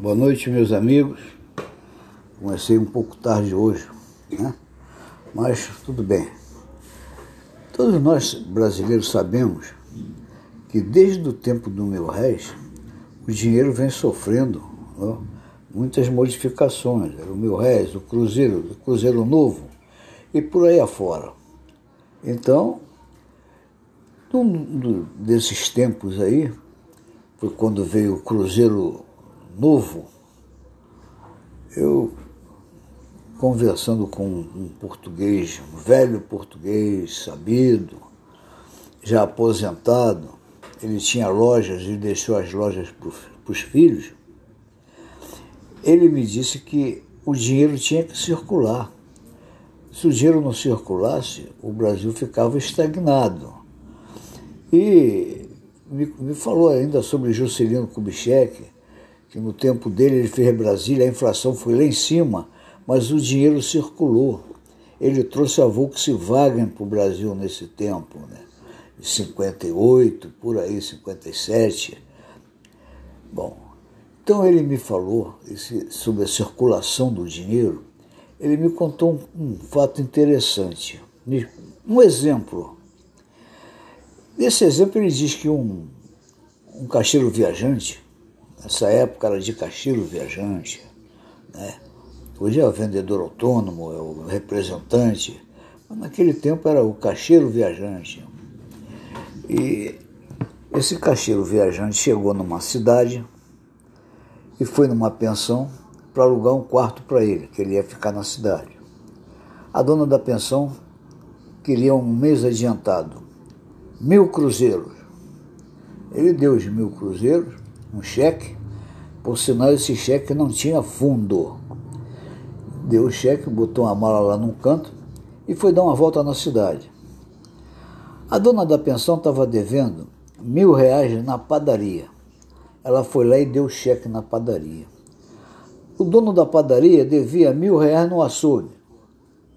Boa noite, meus amigos. Comecei um pouco tarde hoje, né? mas tudo bem. Todos nós brasileiros sabemos que desde o tempo do mil réis, o dinheiro vem sofrendo ó, muitas modificações. O mil réis, o cruzeiro, o cruzeiro novo e por aí afora. Então, um desses tempos aí, foi quando veio o cruzeiro novo, eu conversando com um português, um velho português sabido, já aposentado, ele tinha lojas e deixou as lojas para os filhos, ele me disse que o dinheiro tinha que circular. Se o dinheiro não circulasse, o Brasil ficava estagnado. E me, me falou ainda sobre Juscelino Kubitschek, que no tempo dele ele fez Brasília, a inflação foi lá em cima, mas o dinheiro circulou. Ele trouxe a Volkswagen para o Brasil nesse tempo, né? 58, por aí, 57. Bom, então ele me falou esse, sobre a circulação do dinheiro, ele me contou um, um fato interessante. Um exemplo. Nesse exemplo ele diz que um, um caixeiro viajante Nessa época era de caixeiro viajante, né? Hoje é o vendedor autônomo, é o representante, mas naquele tempo era o caixeiro viajante. E esse caixeiro viajante chegou numa cidade e foi numa pensão para alugar um quarto para ele, que ele ia ficar na cidade. A dona da pensão queria um mês adiantado, mil cruzeiros. Ele deu os mil cruzeiros um cheque, por sinal esse cheque não tinha fundo. Deu o cheque, botou uma mala lá num canto e foi dar uma volta na cidade. A dona da pensão estava devendo mil reais na padaria. Ela foi lá e deu o cheque na padaria. O dono da padaria devia mil reais no açougue.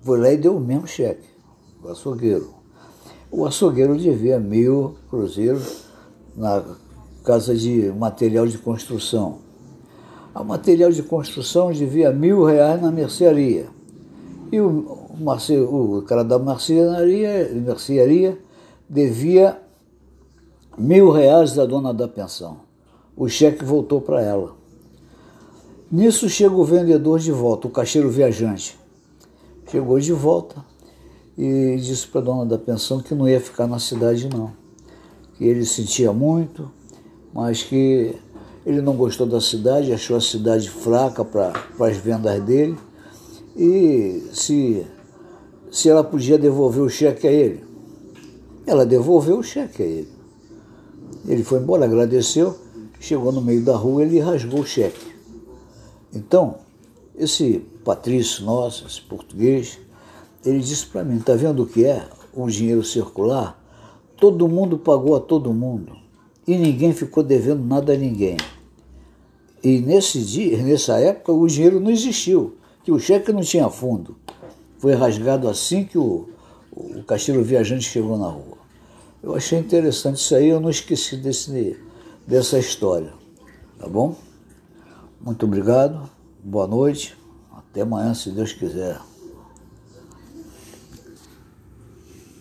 Foi lá e deu o mesmo cheque, o açougueiro. O açougueiro devia mil cruzeiros na casa de material de construção. A material de construção devia mil reais na mercearia. E o, marce, o cara da mercearia, mercearia devia mil reais da dona da pensão. O cheque voltou para ela. Nisso chega o vendedor de volta, o caixeiro viajante. Chegou de volta e disse para a dona da pensão que não ia ficar na cidade não. Que ele sentia muito, mas que ele não gostou da cidade, achou a cidade fraca para as vendas dele e se, se ela podia devolver o cheque a ele. Ela devolveu o cheque a ele. Ele foi embora, agradeceu, chegou no meio da rua ele rasgou o cheque. Então, esse Patrício nosso, esse português, ele disse para mim, está vendo o que é o dinheiro circular? Todo mundo pagou a todo mundo e ninguém ficou devendo nada a ninguém. E nesse dia, nessa época, o dinheiro não existiu, que o cheque não tinha fundo. Foi rasgado assim que o, o caixeiro viajante chegou na rua. Eu achei interessante isso aí, eu não esqueci desse, dessa história. Tá bom? Muito obrigado, boa noite, até amanhã, se Deus quiser.